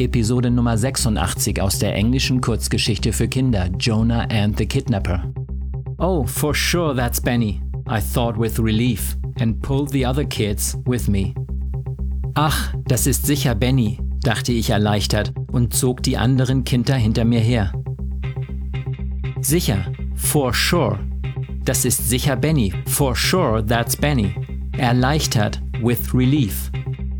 Episode Nummer 86 aus der englischen Kurzgeschichte für Kinder Jonah and the Kidnapper. Oh, for sure that's Benny, I thought with relief and pulled the other kids with me. Ach, das ist sicher Benny, dachte ich erleichtert und zog die anderen Kinder hinter mir her. Sicher, for sure. Das ist sicher Benny, for sure that's Benny. Erleichtert, with relief.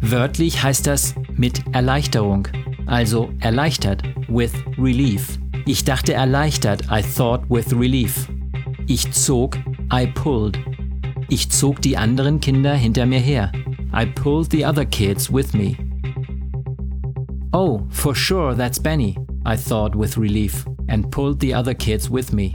Wörtlich heißt das mit Erleichterung, also erleichtert, with relief. Ich dachte erleichtert, I thought with relief. Ich zog, I pulled. Ich zog die anderen Kinder hinter mir her. I pulled the other kids with me. Oh, for sure that's Benny, I thought with relief, and pulled the other kids with me.